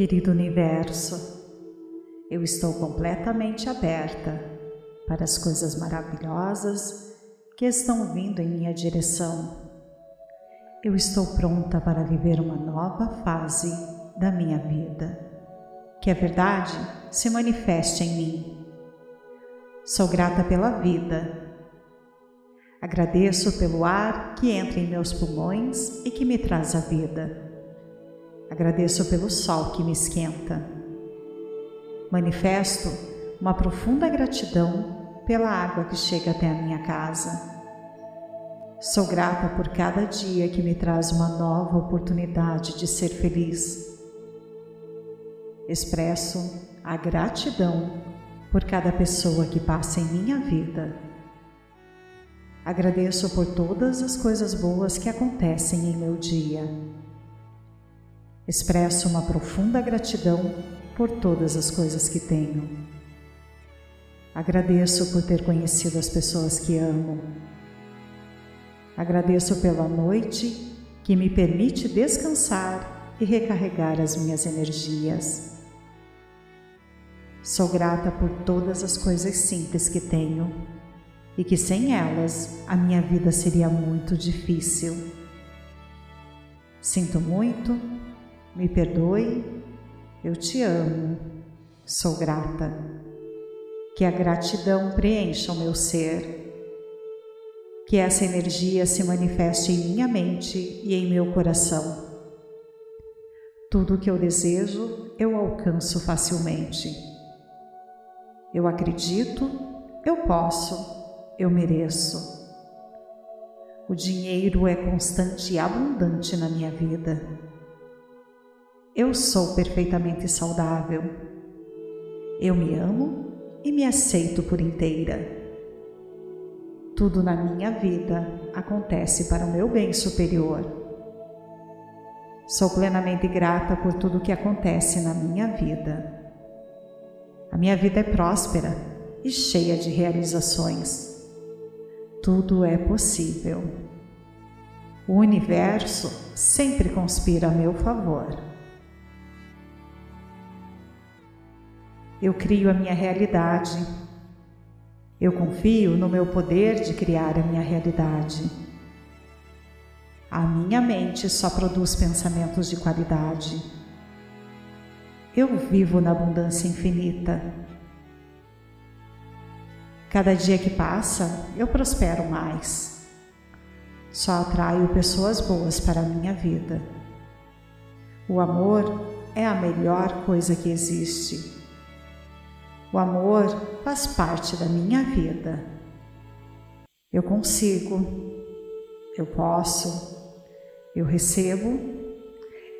Querido Universo, eu estou completamente aberta para as coisas maravilhosas que estão vindo em minha direção. Eu estou pronta para viver uma nova fase da minha vida. Que a verdade se manifeste em mim. Sou grata pela vida. Agradeço pelo ar que entra em meus pulmões e que me traz a vida. Agradeço pelo sol que me esquenta. Manifesto uma profunda gratidão pela água que chega até a minha casa. Sou grata por cada dia que me traz uma nova oportunidade de ser feliz. Expresso a gratidão por cada pessoa que passa em minha vida. Agradeço por todas as coisas boas que acontecem em meu dia. Expresso uma profunda gratidão por todas as coisas que tenho. Agradeço por ter conhecido as pessoas que amo. Agradeço pela noite que me permite descansar e recarregar as minhas energias. Sou grata por todas as coisas simples que tenho e que sem elas a minha vida seria muito difícil. Sinto muito me perdoe, eu te amo, sou grata. Que a gratidão preencha o meu ser. Que essa energia se manifeste em minha mente e em meu coração. Tudo o que eu desejo, eu alcanço facilmente. Eu acredito, eu posso, eu mereço. O dinheiro é constante e abundante na minha vida. Eu sou perfeitamente saudável. Eu me amo e me aceito por inteira. Tudo na minha vida acontece para o meu bem superior. Sou plenamente grata por tudo que acontece na minha vida. A minha vida é próspera e cheia de realizações. Tudo é possível. O universo sempre conspira a meu favor. Eu crio a minha realidade. Eu confio no meu poder de criar a minha realidade. A minha mente só produz pensamentos de qualidade. Eu vivo na abundância infinita. Cada dia que passa, eu prospero mais. Só atraio pessoas boas para a minha vida. O amor é a melhor coisa que existe. O amor faz parte da minha vida. Eu consigo, eu posso, eu recebo,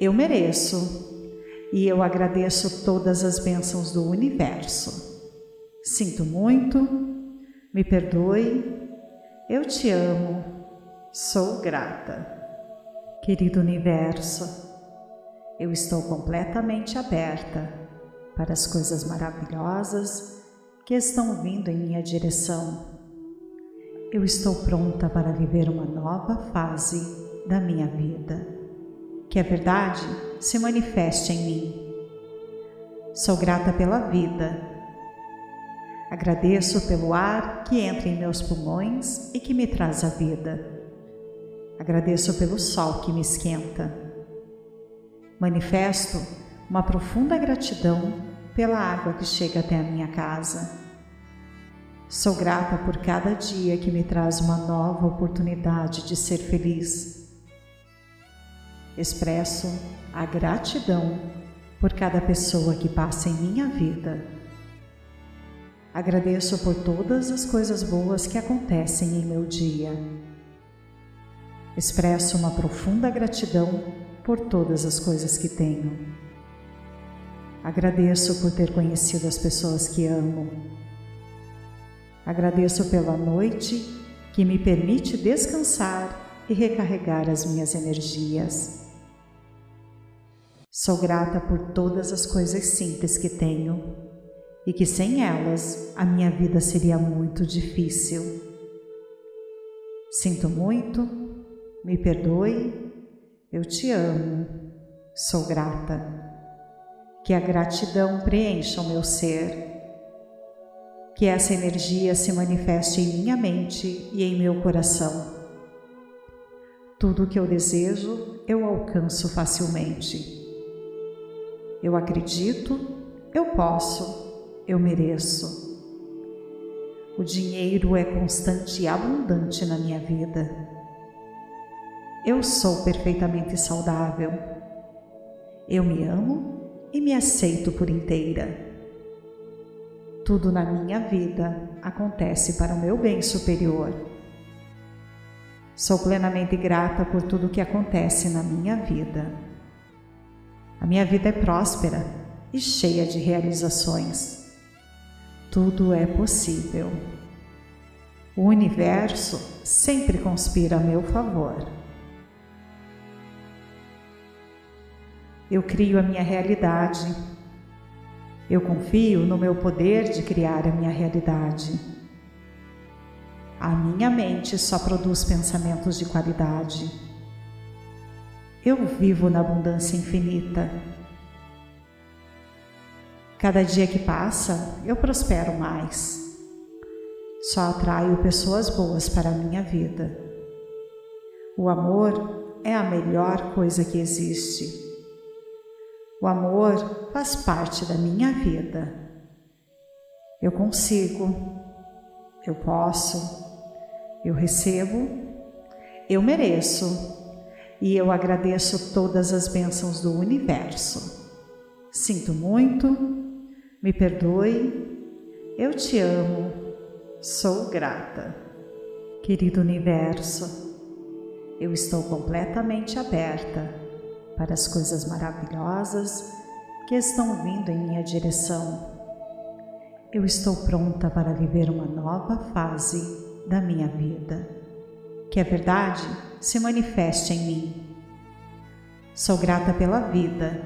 eu mereço e eu agradeço todas as bênçãos do universo. Sinto muito, me perdoe, eu te amo, sou grata. Querido universo, eu estou completamente aberta para as coisas maravilhosas que estão vindo em minha direção. Eu estou pronta para viver uma nova fase da minha vida. Que a verdade se manifeste em mim. Sou grata pela vida. Agradeço pelo ar que entra em meus pulmões e que me traz a vida. Agradeço pelo sol que me esquenta. Manifesto uma profunda gratidão pela água que chega até a minha casa. Sou grata por cada dia que me traz uma nova oportunidade de ser feliz. Expresso a gratidão por cada pessoa que passa em minha vida. Agradeço por todas as coisas boas que acontecem em meu dia. Expresso uma profunda gratidão por todas as coisas que tenho. Agradeço por ter conhecido as pessoas que amo. Agradeço pela noite que me permite descansar e recarregar as minhas energias. Sou grata por todas as coisas simples que tenho e que sem elas a minha vida seria muito difícil. Sinto muito, me perdoe, eu te amo, sou grata. Que a gratidão preencha o meu ser. Que essa energia se manifeste em minha mente e em meu coração. Tudo o que eu desejo, eu alcanço facilmente. Eu acredito, eu posso, eu mereço. O dinheiro é constante e abundante na minha vida. Eu sou perfeitamente saudável. Eu me amo e me aceito por inteira. Tudo na minha vida acontece para o meu bem superior. Sou plenamente grata por tudo que acontece na minha vida. A minha vida é próspera e cheia de realizações. Tudo é possível. O universo sempre conspira a meu favor. Eu crio a minha realidade. Eu confio no meu poder de criar a minha realidade. A minha mente só produz pensamentos de qualidade. Eu vivo na abundância infinita. Cada dia que passa, eu prospero mais. Só atraio pessoas boas para a minha vida. O amor é a melhor coisa que existe. O amor faz parte da minha vida. Eu consigo, eu posso, eu recebo, eu mereço e eu agradeço todas as bênçãos do universo. Sinto muito, me perdoe, eu te amo, sou grata. Querido universo, eu estou completamente aberta para as coisas maravilhosas que estão vindo em minha direção. Eu estou pronta para viver uma nova fase da minha vida. Que a verdade se manifeste em mim. Sou grata pela vida.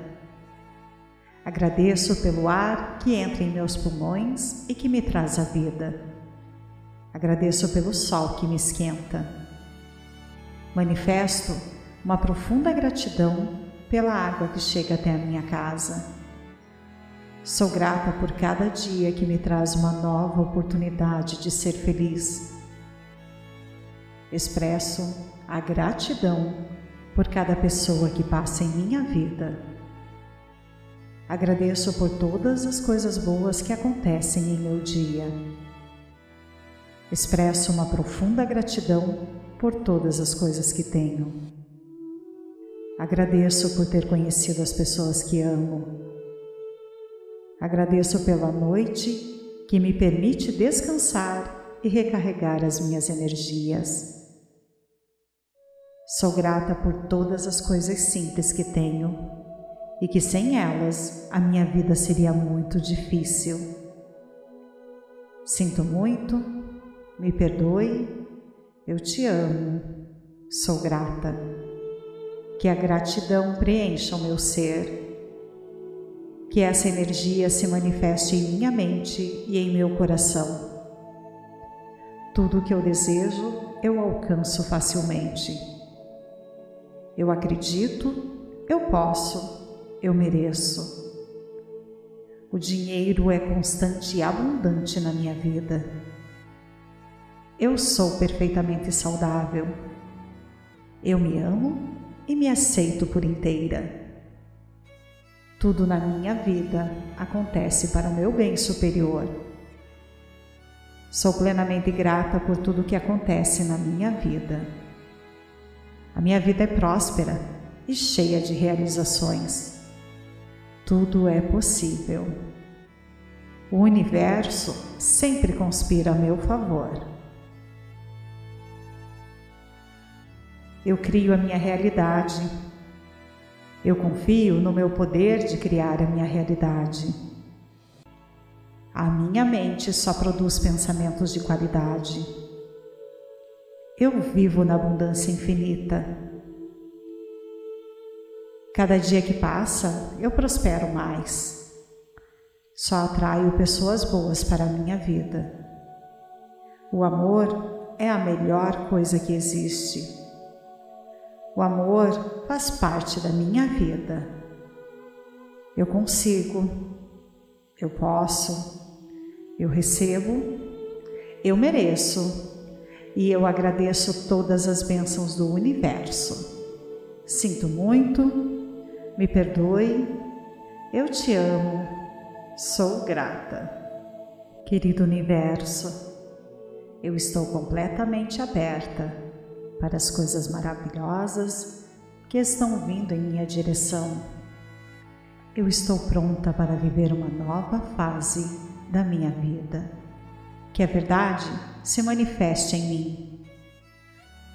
Agradeço pelo ar que entra em meus pulmões e que me traz a vida. Agradeço pelo sol que me esquenta. Manifesto uma profunda gratidão pela água que chega até a minha casa. Sou grata por cada dia que me traz uma nova oportunidade de ser feliz Expresso a gratidão por cada pessoa que passa em minha vida. Agradeço por todas as coisas boas que acontecem em meu dia. Expresso uma profunda gratidão por todas as coisas que tenho. Agradeço por ter conhecido as pessoas que amo. Agradeço pela noite que me permite descansar e recarregar as minhas energias. Sou grata por todas as coisas simples que tenho e que sem elas a minha vida seria muito difícil. Sinto muito, me perdoe, eu te amo, sou grata. Que a gratidão preencha o meu ser. Que essa energia se manifeste em minha mente e em meu coração. Tudo o que eu desejo, eu alcanço facilmente. Eu acredito, eu posso, eu mereço. O dinheiro é constante e abundante na minha vida. Eu sou perfeitamente saudável. Eu me amo e me aceito por inteira. Tudo na minha vida acontece para o meu bem superior. Sou plenamente grata por tudo que acontece na minha vida. A minha vida é próspera e cheia de realizações. Tudo é possível. O universo sempre conspira a meu favor. Eu crio a minha realidade. Eu confio no meu poder de criar a minha realidade. A minha mente só produz pensamentos de qualidade. Eu vivo na abundância infinita. Cada dia que passa, eu prospero mais. Só atraio pessoas boas para a minha vida. O amor é a melhor coisa que existe. O amor faz parte da minha vida. Eu consigo, eu posso, eu recebo, eu mereço e eu agradeço todas as bênçãos do universo. Sinto muito, me perdoe, eu te amo, sou grata. Querido universo, eu estou completamente aberta para as coisas maravilhosas que estão vindo em minha direção. Eu estou pronta para viver uma nova fase da minha vida. Que a verdade se manifeste em mim.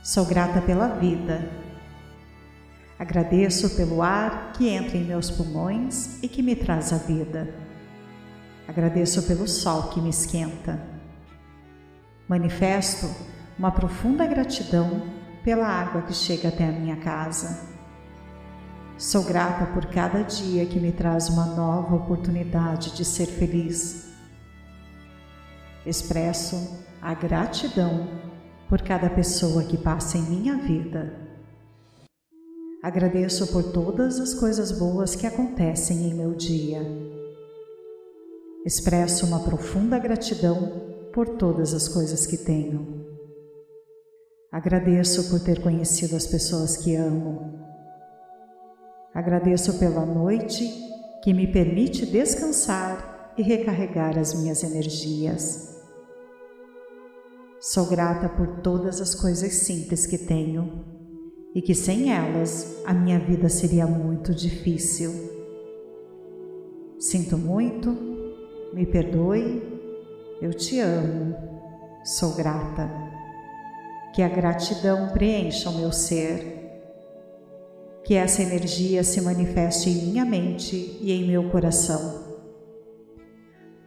Sou grata pela vida. Agradeço pelo ar que entra em meus pulmões e que me traz a vida. Agradeço pelo sol que me esquenta. Manifesto uma profunda gratidão pela água que chega até a minha casa. Sou grata por cada dia que me traz uma nova oportunidade de ser feliz. Expresso a gratidão por cada pessoa que passa em minha vida. Agradeço por todas as coisas boas que acontecem em meu dia. Expresso uma profunda gratidão por todas as coisas que tenho. Agradeço por ter conhecido as pessoas que amo. Agradeço pela noite que me permite descansar e recarregar as minhas energias. Sou grata por todas as coisas simples que tenho e que sem elas a minha vida seria muito difícil. Sinto muito, me perdoe, eu te amo, sou grata. Que a gratidão preencha o meu ser, que essa energia se manifeste em minha mente e em meu coração.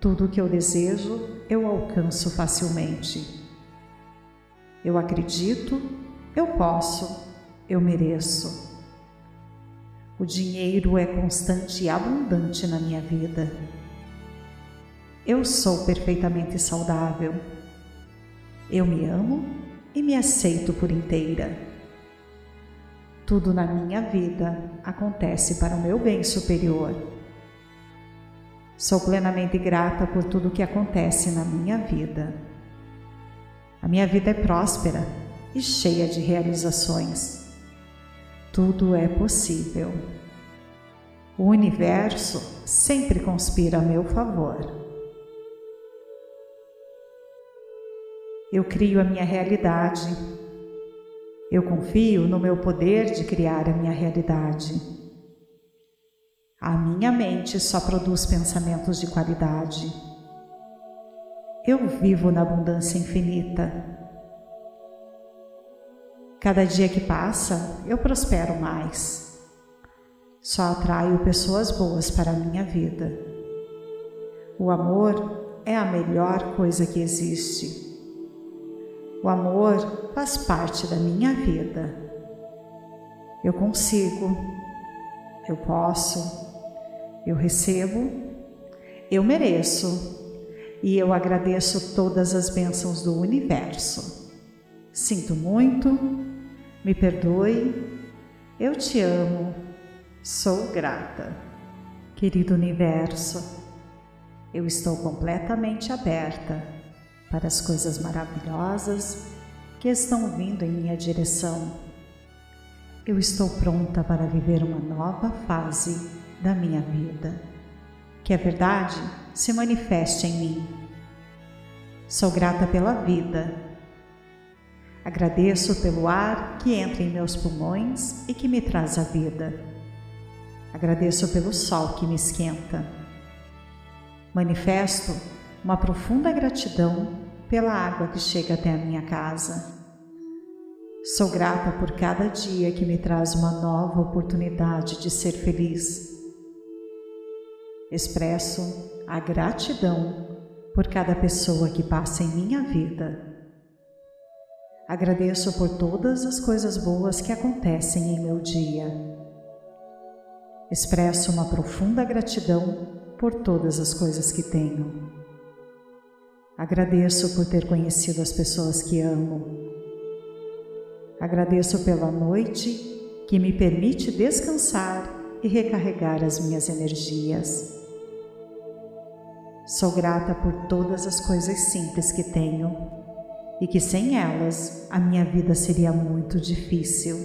Tudo o que eu desejo eu alcanço facilmente. Eu acredito, eu posso, eu mereço. O dinheiro é constante e abundante na minha vida. Eu sou perfeitamente saudável. Eu me amo e me aceito por inteira. Tudo na minha vida acontece para o meu bem superior. Sou plenamente grata por tudo que acontece na minha vida. A minha vida é próspera e cheia de realizações. Tudo é possível. O universo sempre conspira a meu favor. Eu crio a minha realidade. Eu confio no meu poder de criar a minha realidade. A minha mente só produz pensamentos de qualidade. Eu vivo na abundância infinita. Cada dia que passa, eu prospero mais. Só atraio pessoas boas para a minha vida. O amor é a melhor coisa que existe. O amor faz parte da minha vida. Eu consigo, eu posso, eu recebo, eu mereço e eu agradeço todas as bênçãos do universo. Sinto muito, me perdoe, eu te amo, sou grata. Querido universo, eu estou completamente aberta para as coisas maravilhosas que estão vindo em minha direção. Eu estou pronta para viver uma nova fase da minha vida que a verdade se manifeste em mim. Sou grata pela vida. Agradeço pelo ar que entra em meus pulmões e que me traz a vida. Agradeço pelo sol que me esquenta. Manifesto uma profunda gratidão pela água que chega até a minha casa. Sou grata por cada dia que me traz uma nova oportunidade de ser feliz expresso a gratidão por cada pessoa que passa em minha vida. Agradeço por todas as coisas boas que acontecem em meu dia. Expresso uma profunda gratidão por todas as coisas que tenho. Agradeço por ter conhecido as pessoas que amo. Agradeço pela noite que me permite descansar e recarregar as minhas energias. Sou grata por todas as coisas simples que tenho e que sem elas a minha vida seria muito difícil.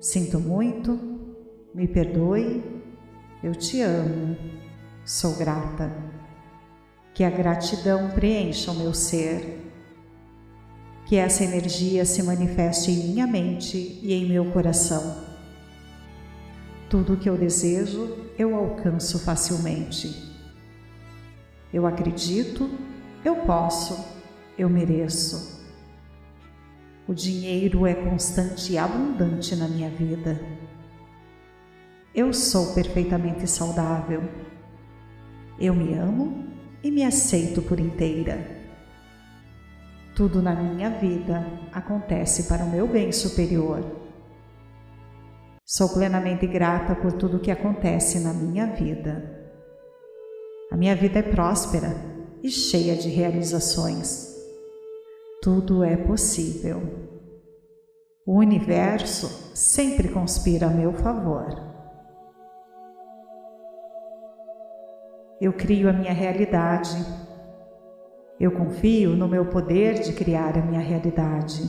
Sinto muito, me perdoe, eu te amo, sou grata. Que a gratidão preencha o meu ser. Que essa energia se manifeste em minha mente e em meu coração. Tudo o que eu desejo, eu alcanço facilmente. Eu acredito, eu posso, eu mereço. O dinheiro é constante e abundante na minha vida. Eu sou perfeitamente saudável. Eu me amo e me aceito por inteira. Tudo na minha vida acontece para o meu bem superior. Sou plenamente grata por tudo que acontece na minha vida. A minha vida é próspera e cheia de realizações. Tudo é possível. O universo sempre conspira a meu favor. Eu crio a minha realidade. Eu confio no meu poder de criar a minha realidade.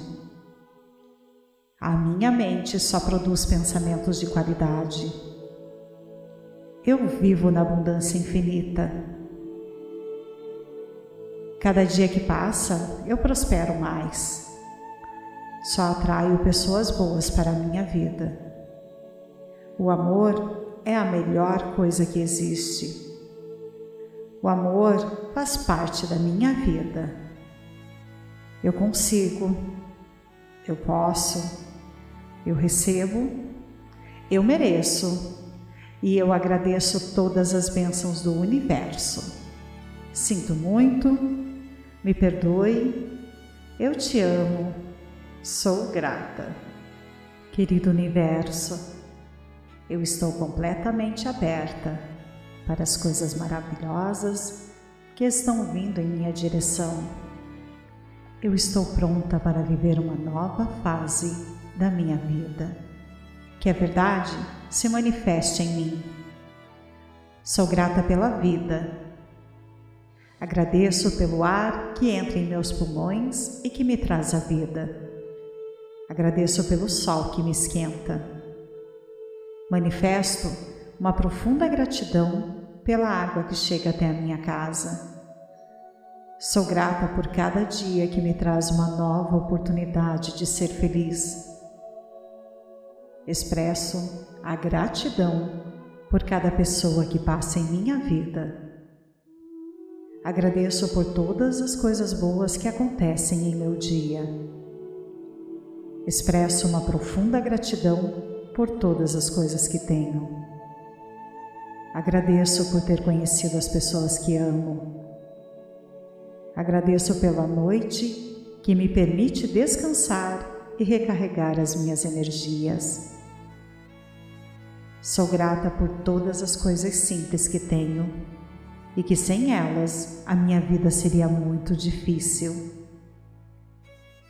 A minha mente só produz pensamentos de qualidade. Eu vivo na abundância infinita. Cada dia que passa, eu prospero mais. Só atraio pessoas boas para a minha vida. O amor é a melhor coisa que existe. O amor faz parte da minha vida. Eu consigo, eu posso, eu recebo, eu mereço e eu agradeço todas as bênçãos do universo. Sinto muito, me perdoe, eu te amo, sou grata. Querido universo, eu estou completamente aberta para as coisas maravilhosas que estão vindo em minha direção. Eu estou pronta para viver uma nova fase da minha vida que a verdade se manifeste em mim. Sou grata pela vida. Agradeço pelo ar que entra em meus pulmões e que me traz a vida. Agradeço pelo sol que me esquenta. Manifesto uma profunda gratidão pela água que chega até a minha casa. Sou grata por cada dia que me traz uma nova oportunidade de ser feliz expresso a gratidão por cada pessoa que passa em minha vida. Agradeço por todas as coisas boas que acontecem em meu dia. Expresso uma profunda gratidão por todas as coisas que tenho. Agradeço por ter conhecido as pessoas que amo. Agradeço pela noite que me permite descansar e recarregar as minhas energias. Sou grata por todas as coisas simples que tenho e que sem elas a minha vida seria muito difícil.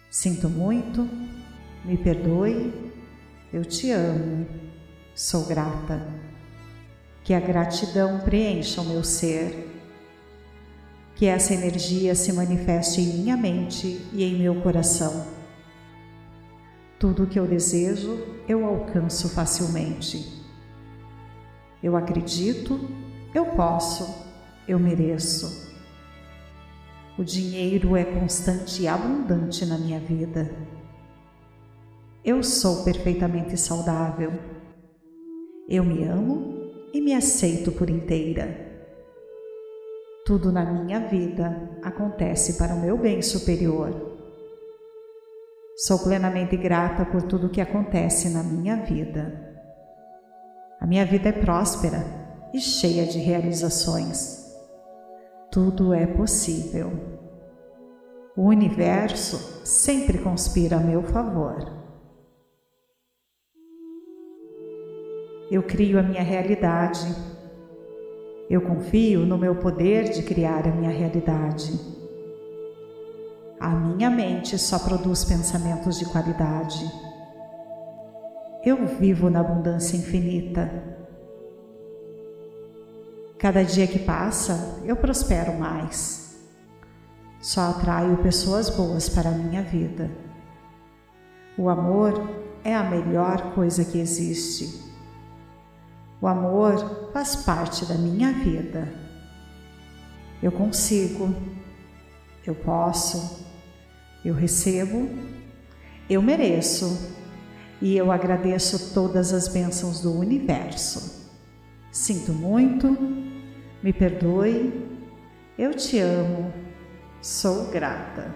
Sinto muito, me perdoe, eu te amo, sou grata. Que a gratidão preencha o meu ser. Que essa energia se manifeste em minha mente e em meu coração. Tudo o que eu desejo, eu alcanço facilmente. Eu acredito, eu posso, eu mereço. O dinheiro é constante e abundante na minha vida. Eu sou perfeitamente saudável. Eu me amo e me aceito por inteira. Tudo na minha vida acontece para o meu bem superior. Sou plenamente grata por tudo que acontece na minha vida. A minha vida é próspera e cheia de realizações. Tudo é possível. O universo sempre conspira a meu favor. Eu crio a minha realidade. Eu confio no meu poder de criar a minha realidade. A minha mente só produz pensamentos de qualidade. Eu vivo na abundância infinita. Cada dia que passa, eu prospero mais. Só atraio pessoas boas para a minha vida. O amor é a melhor coisa que existe. O amor faz parte da minha vida. Eu consigo, eu posso, eu recebo, eu mereço e eu agradeço todas as bênçãos do universo. Sinto muito, me perdoe, eu te amo, sou grata.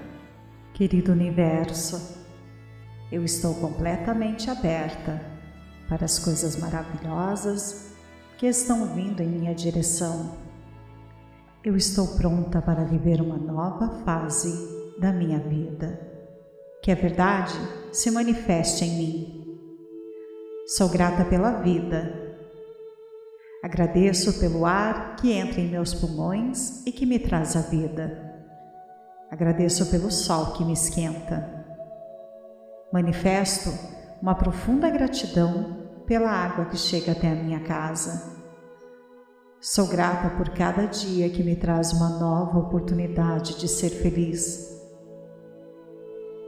Querido universo, eu estou completamente aberta para as coisas maravilhosas que estão vindo em minha direção. Eu estou pronta para viver uma nova fase da minha vida que a verdade se manifeste em mim. Sou grata pela vida. Agradeço pelo ar que entra em meus pulmões e que me traz a vida. Agradeço pelo sol que me esquenta. Manifesto uma profunda gratidão pela água que chega até a minha casa. Sou grata por cada dia que me traz uma nova oportunidade de ser feliz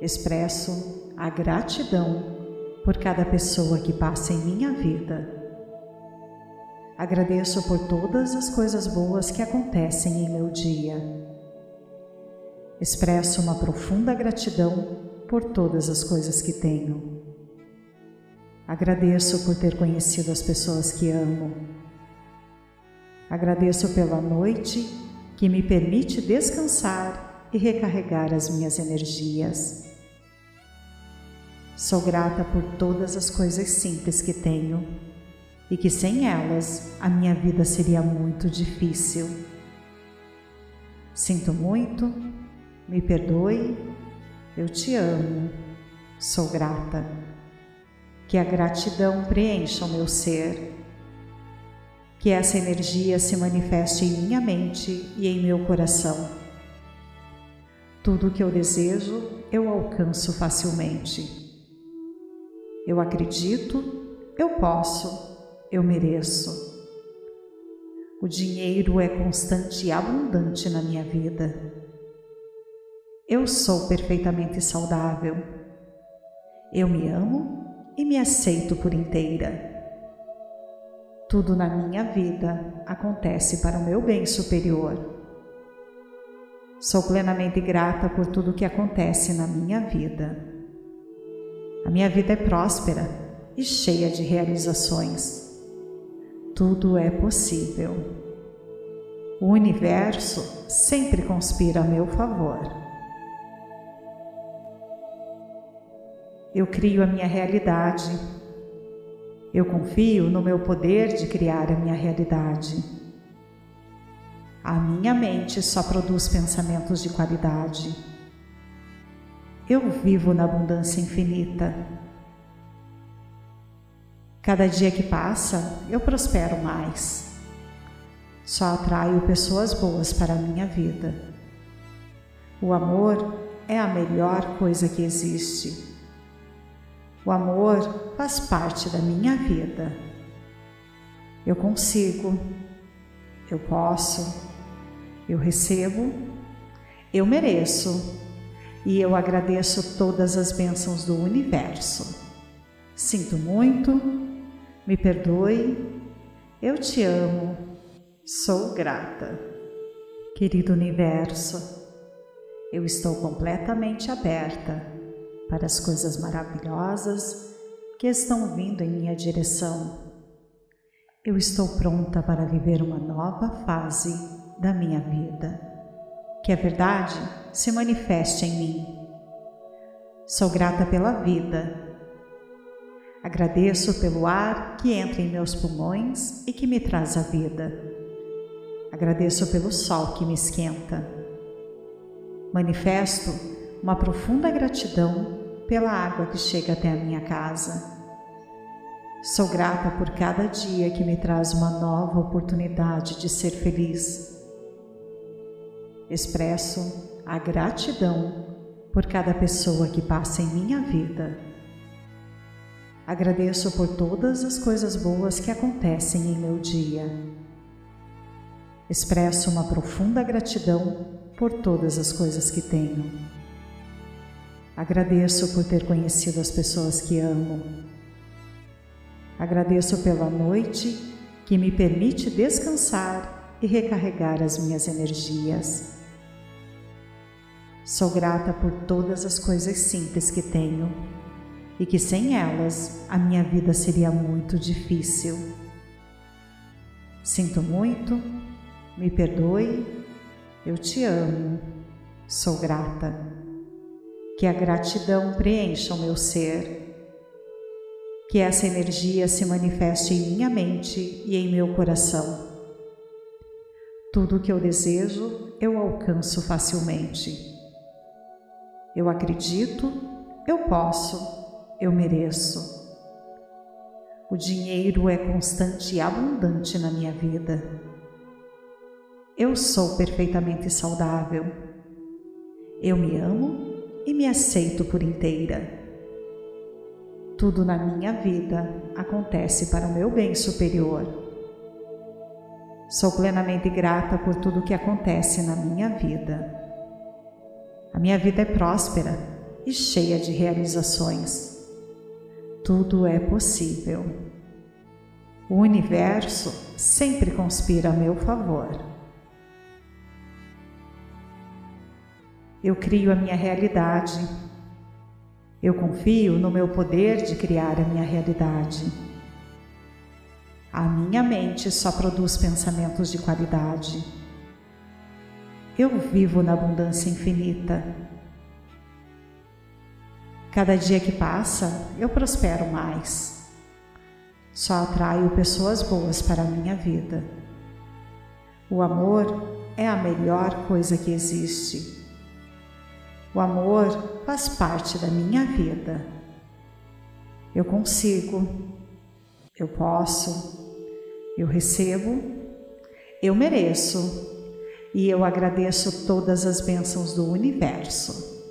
Expresso a gratidão por cada pessoa que passa em minha vida. Agradeço por todas as coisas boas que acontecem em meu dia. Expresso uma profunda gratidão por todas as coisas que tenho. Agradeço por ter conhecido as pessoas que amo. Agradeço pela noite que me permite descansar e recarregar as minhas energias. Sou grata por todas as coisas simples que tenho e que sem elas a minha vida seria muito difícil. Sinto muito, me perdoe, eu te amo, sou grata. Que a gratidão preencha o meu ser. Que essa energia se manifeste em minha mente e em meu coração. Tudo o que eu desejo, eu alcanço facilmente. Eu acredito, eu posso, eu mereço. O dinheiro é constante e abundante na minha vida. Eu sou perfeitamente saudável. Eu me amo e me aceito por inteira. Tudo na minha vida acontece para o meu bem superior. Sou plenamente grata por tudo que acontece na minha vida. A minha vida é próspera e cheia de realizações. Tudo é possível. O universo sempre conspira a meu favor. Eu crio a minha realidade. Eu confio no meu poder de criar a minha realidade. A minha mente só produz pensamentos de qualidade. Eu vivo na abundância infinita. Cada dia que passa, eu prospero mais. Só atraio pessoas boas para a minha vida. O amor é a melhor coisa que existe. O amor faz parte da minha vida. Eu consigo, eu posso, eu recebo, eu mereço e eu agradeço todas as bênçãos do universo. Sinto muito, me perdoe, eu te amo, sou grata. Querido universo, eu estou completamente aberta para as coisas maravilhosas que estão vindo em minha direção. Eu estou pronta para viver uma nova fase da minha vida que a verdade se manifeste em mim. Sou grata pela vida. Agradeço pelo ar que entra em meus pulmões e que me traz a vida. Agradeço pelo sol que me esquenta. Manifesto uma profunda gratidão pela água que chega até a minha casa. Sou grata por cada dia que me traz uma nova oportunidade de ser feliz Expresso a gratidão por cada pessoa que passa em minha vida. Agradeço por todas as coisas boas que acontecem em meu dia. Expresso uma profunda gratidão por todas as coisas que tenho. Agradeço por ter conhecido as pessoas que amo. Agradeço pela noite que me permite descansar e recarregar as minhas energias. Sou grata por todas as coisas simples que tenho e que sem elas a minha vida seria muito difícil. Sinto muito, me perdoe, eu te amo, sou grata. Que a gratidão preencha o meu ser. Que essa energia se manifeste em minha mente e em meu coração. Tudo o que eu desejo, eu alcanço facilmente. Eu acredito, eu posso eu mereço. O dinheiro é constante e abundante na minha vida. Eu sou perfeitamente saudável. Eu me amo e me aceito por inteira. Tudo na minha vida acontece para o meu bem superior. Sou plenamente grata por tudo que acontece na minha vida. A minha vida é próspera e cheia de realizações tudo é possível. O universo sempre conspira a meu favor. Eu crio a minha realidade. Eu confio no meu poder de criar a minha realidade. A minha mente só produz pensamentos de qualidade. Eu vivo na abundância infinita Cada dia que passa, eu prospero mais. Só atraio pessoas boas para a minha vida. O amor é a melhor coisa que existe. O amor faz parte da minha vida. Eu consigo, eu posso, eu recebo, eu mereço e eu agradeço todas as bênçãos do universo.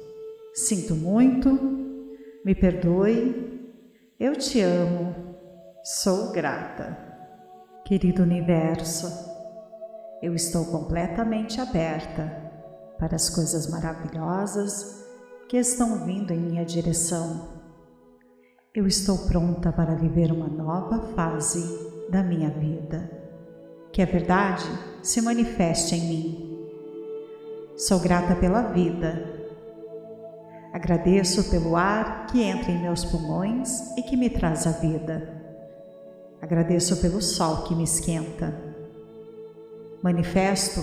Sinto muito, me perdoe, eu te amo, sou grata. Querido universo, eu estou completamente aberta para as coisas maravilhosas que estão vindo em minha direção. Eu estou pronta para viver uma nova fase da minha vida. Que a verdade se manifeste em mim. Sou grata pela vida Agradeço pelo ar que entra em meus pulmões e que me traz a vida. Agradeço pelo sol que me esquenta. Manifesto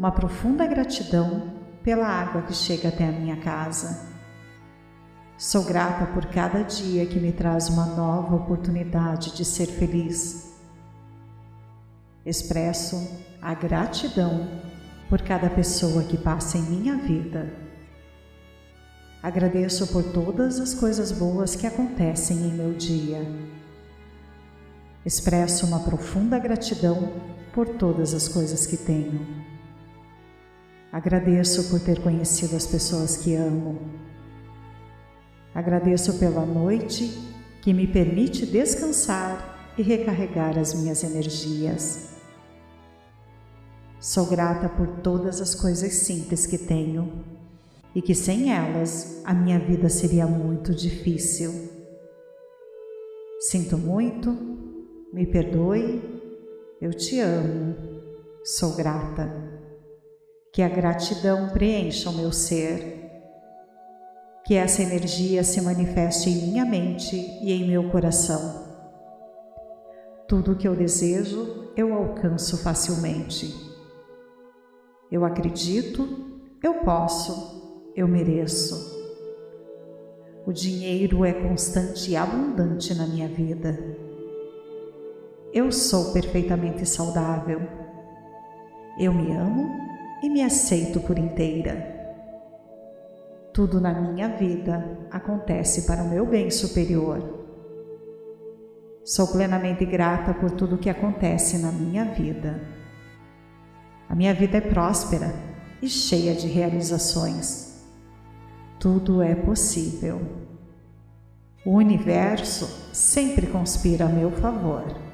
uma profunda gratidão pela água que chega até a minha casa. Sou grata por cada dia que me traz uma nova oportunidade de ser feliz. Expresso a gratidão por cada pessoa que passa em minha vida Agradeço por todas as coisas boas que acontecem em meu dia. Expresso uma profunda gratidão por todas as coisas que tenho. Agradeço por ter conhecido as pessoas que amo. Agradeço pela noite que me permite descansar e recarregar as minhas energias. Sou grata por todas as coisas simples que tenho e que sem elas a minha vida seria muito difícil. Sinto muito, me perdoe, eu te amo, sou grata. Que a gratidão preencha o meu ser, que essa energia se manifeste em minha mente e em meu coração. Tudo o que eu desejo, eu alcanço facilmente. Eu acredito, eu posso eu mereço. O dinheiro é constante e abundante na minha vida. Eu sou perfeitamente saudável. Eu me amo e me aceito por inteira. Tudo na minha vida acontece para o meu bem superior. Sou plenamente grata por tudo que acontece na minha vida. A minha vida é próspera e cheia de realizações tudo é possível. O universo sempre conspira a meu favor.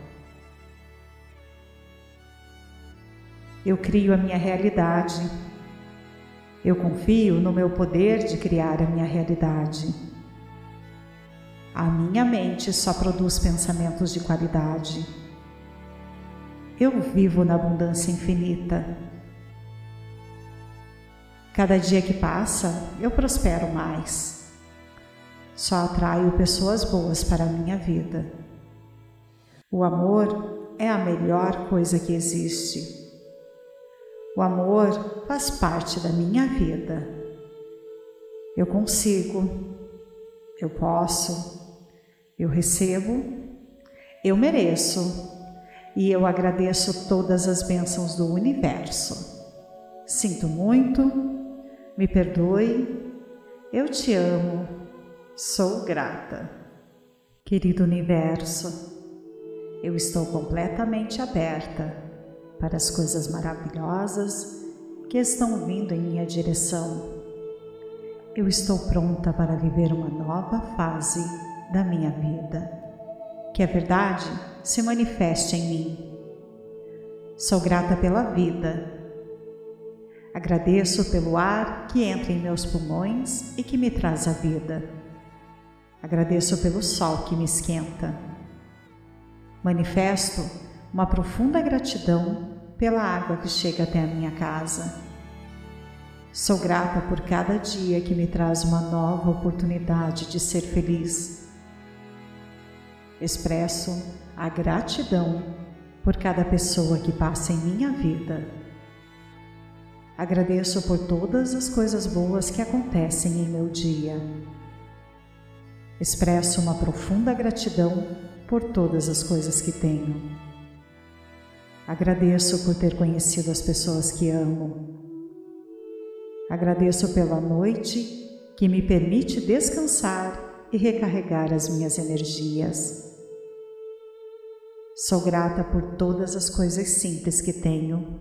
Eu crio a minha realidade. Eu confio no meu poder de criar a minha realidade. A minha mente só produz pensamentos de qualidade. Eu vivo na abundância infinita. Cada dia que passa, eu prospero mais. Só atraio pessoas boas para a minha vida. O amor é a melhor coisa que existe. O amor faz parte da minha vida. Eu consigo, eu posso, eu recebo, eu mereço e eu agradeço todas as bênçãos do universo. Sinto muito, me perdoe, eu te amo, sou grata. Querido universo, eu estou completamente aberta para as coisas maravilhosas que estão vindo em minha direção. Eu estou pronta para viver uma nova fase da minha vida. Que a verdade se manifeste em mim. Sou grata pela vida. Agradeço pelo ar que entra em meus pulmões e que me traz a vida. Agradeço pelo sol que me esquenta. Manifesto uma profunda gratidão pela água que chega até a minha casa. Sou grata por cada dia que me traz uma nova oportunidade de ser feliz. Expresso a gratidão por cada pessoa que passa em minha vida. Agradeço por todas as coisas boas que acontecem em meu dia. Expresso uma profunda gratidão por todas as coisas que tenho. Agradeço por ter conhecido as pessoas que amo. Agradeço pela noite que me permite descansar e recarregar as minhas energias. Sou grata por todas as coisas simples que tenho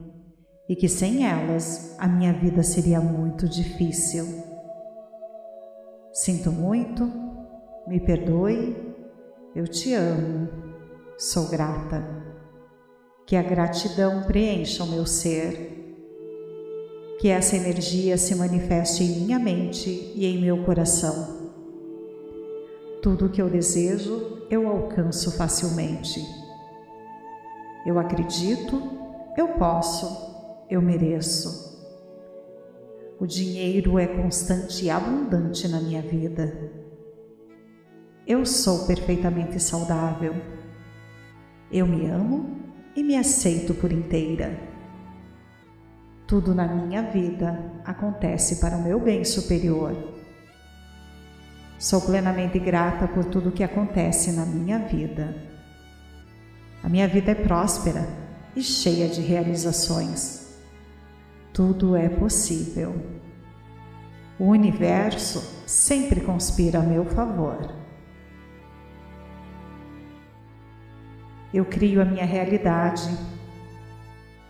e que sem elas a minha vida seria muito difícil. Sinto muito, me perdoe, eu te amo, sou grata que a gratidão preencha o meu ser, que essa energia se manifeste em minha mente e em meu coração. Tudo o que eu desejo, eu alcanço facilmente. Eu acredito, eu posso, eu mereço. O dinheiro é constante e abundante na minha vida. Eu sou perfeitamente saudável. Eu me amo e me aceito por inteira. Tudo na minha vida acontece para o meu bem superior. Sou plenamente grata por tudo que acontece na minha vida. A minha vida é próspera e cheia de realizações. Tudo é possível. O universo sempre conspira a meu favor. Eu crio a minha realidade.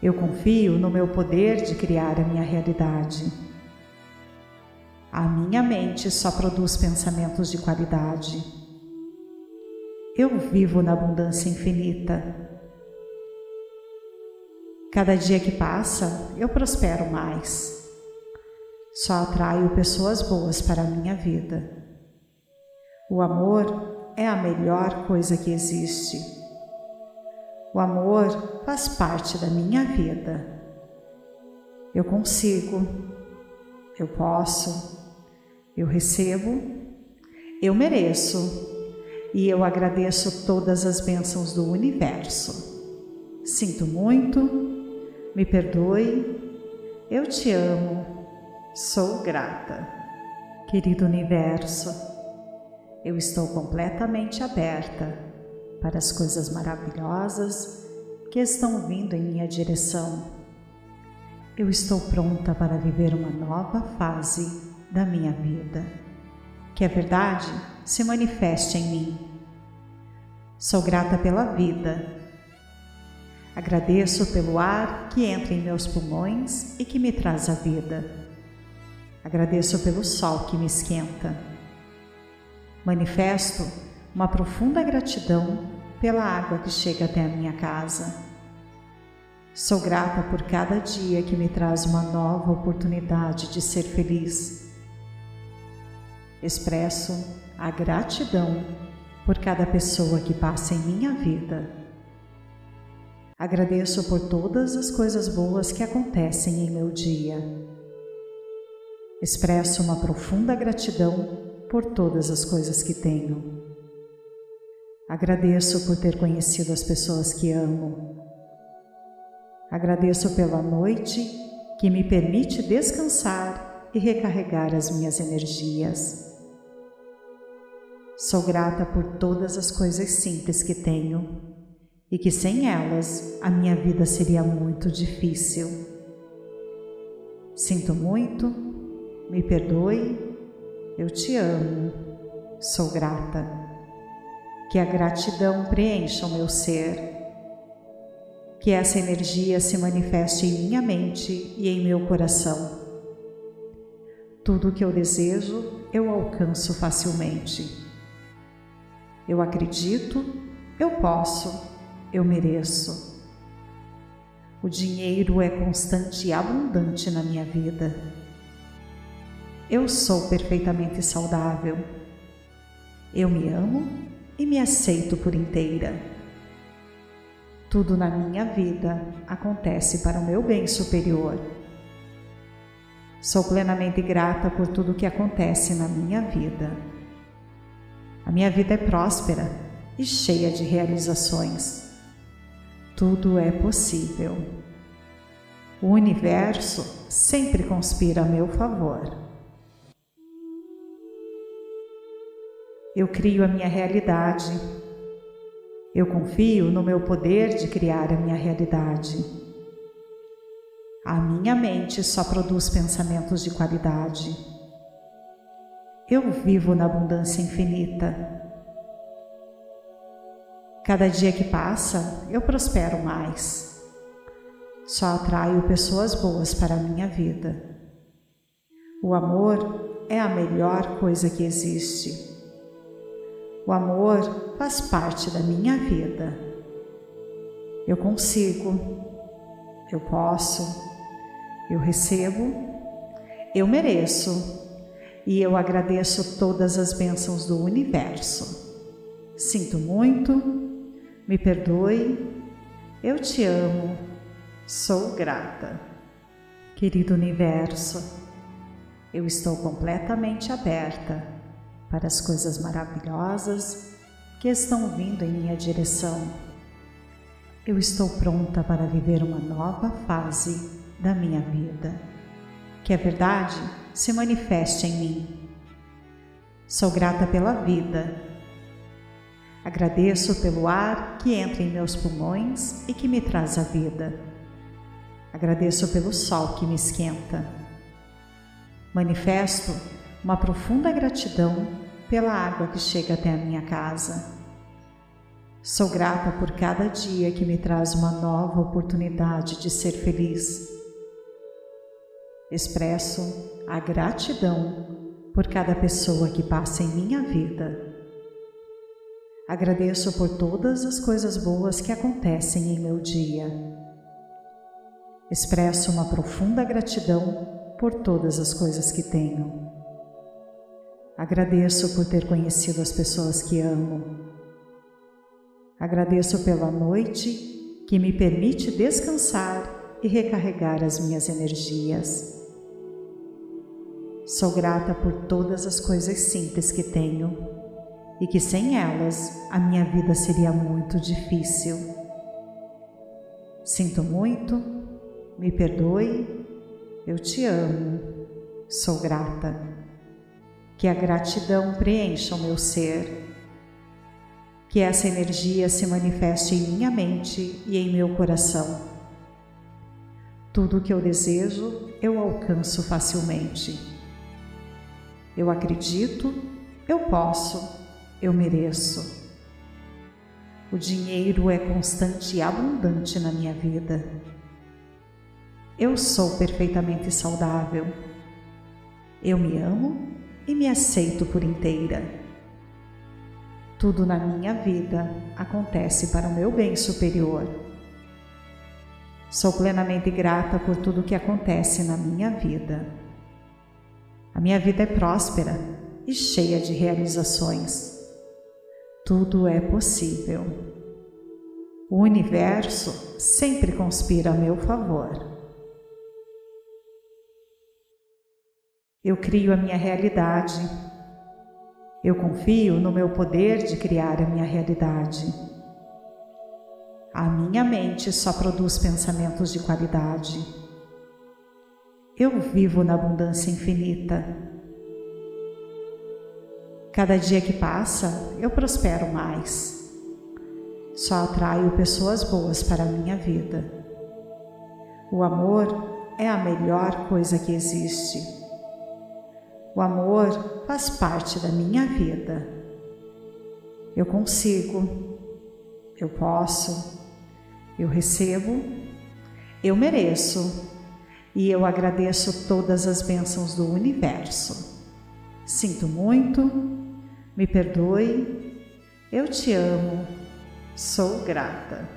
Eu confio no meu poder de criar a minha realidade. A minha mente só produz pensamentos de qualidade. Eu vivo na abundância infinita. Cada dia que passa, eu prospero mais. Só atraio pessoas boas para a minha vida. O amor é a melhor coisa que existe. O amor faz parte da minha vida. Eu consigo, eu posso, eu recebo, eu mereço e eu agradeço todas as bênçãos do universo. Sinto muito, me perdoe, eu te amo, sou grata. Querido universo, eu estou completamente aberta para as coisas maravilhosas que estão vindo em minha direção. Eu estou pronta para viver uma nova fase da minha vida. Que a verdade se manifeste em mim. Sou grata pela vida. Agradeço pelo ar que entra em meus pulmões e que me traz a vida. Agradeço pelo sol que me esquenta. Manifesto uma profunda gratidão pela água que chega até a minha casa. Sou grata por cada dia que me traz uma nova oportunidade de ser feliz. Expresso a gratidão por cada pessoa que passa em minha vida. Agradeço por todas as coisas boas que acontecem em meu dia. Expresso uma profunda gratidão por todas as coisas que tenho. Agradeço por ter conhecido as pessoas que amo. Agradeço pela noite que me permite descansar e recarregar as minhas energias. Sou grata por todas as coisas simples que tenho e que sem elas a minha vida seria muito difícil. Sinto muito, me perdoe eu te amo, sou grata. Que a gratidão preencha o meu ser. Que essa energia se manifeste em minha mente e em meu coração. Tudo o que eu desejo, eu alcanço facilmente. Eu acredito, eu posso, eu mereço. O dinheiro é constante e abundante na minha vida. Eu sou perfeitamente saudável. Eu me amo e me aceito por inteira. Tudo na minha vida acontece para o meu bem superior. Sou plenamente grata por tudo que acontece na minha vida. A minha vida é próspera e cheia de realizações. Tudo é possível. O universo sempre conspira a meu favor. Eu crio a minha realidade. Eu confio no meu poder de criar a minha realidade. A minha mente só produz pensamentos de qualidade. Eu vivo na abundância infinita. Cada dia que passa, eu prospero mais. Só atraio pessoas boas para a minha vida. O amor é a melhor coisa que existe. O amor faz parte da minha vida. Eu consigo, eu posso, eu recebo, eu mereço e eu agradeço todas as bênçãos do universo. Sinto muito, me perdoe, eu te amo, sou grata. Querido universo, eu estou completamente aberta para as coisas maravilhosas que estão vindo em minha direção. Eu estou pronta para viver uma nova fase da minha vida. Que a verdade se manifeste em mim. Sou grata pela vida. Agradeço pelo ar que entra em meus pulmões e que me traz a vida. Agradeço pelo sol que me esquenta. Manifesto uma profunda gratidão pela água que chega até a minha casa. Sou grata por cada dia que me traz uma nova oportunidade de ser feliz. Expresso a gratidão por cada pessoa que passa em minha vida. Agradeço por todas as coisas boas que acontecem em meu dia. Expresso uma profunda gratidão por todas as coisas que tenho. Agradeço por ter conhecido as pessoas que amo. Agradeço pela noite que me permite descansar e recarregar as minhas energias. Sou grata por todas as coisas simples que tenho e que sem elas a minha vida seria muito difícil. Sinto muito, me perdoe, eu te amo, sou grata. Que a gratidão preencha o meu ser. Que essa energia se manifeste em minha mente e em meu coração. Tudo o que eu desejo, eu alcanço facilmente. Eu acredito, eu posso, eu mereço. O dinheiro é constante e abundante na minha vida. Eu sou perfeitamente saudável. Eu me amo e me aceito por inteira. Tudo na minha vida acontece para o meu bem superior. Sou plenamente grata por tudo que acontece na minha vida. A minha vida é próspera e cheia de realizações. Tudo é possível. O universo sempre conspira a meu favor. Eu crio a minha realidade. Eu confio no meu poder de criar a minha realidade. A minha mente só produz pensamentos de qualidade. Eu vivo na abundância infinita. Cada dia que passa, eu prospero mais. Só atraio pessoas boas para a minha vida. O amor é a melhor coisa que existe. O amor faz parte da minha vida. Eu consigo, eu posso, eu recebo, eu mereço e eu agradeço todas as bênçãos do universo. Sinto muito, me perdoe, eu te amo, sou grata.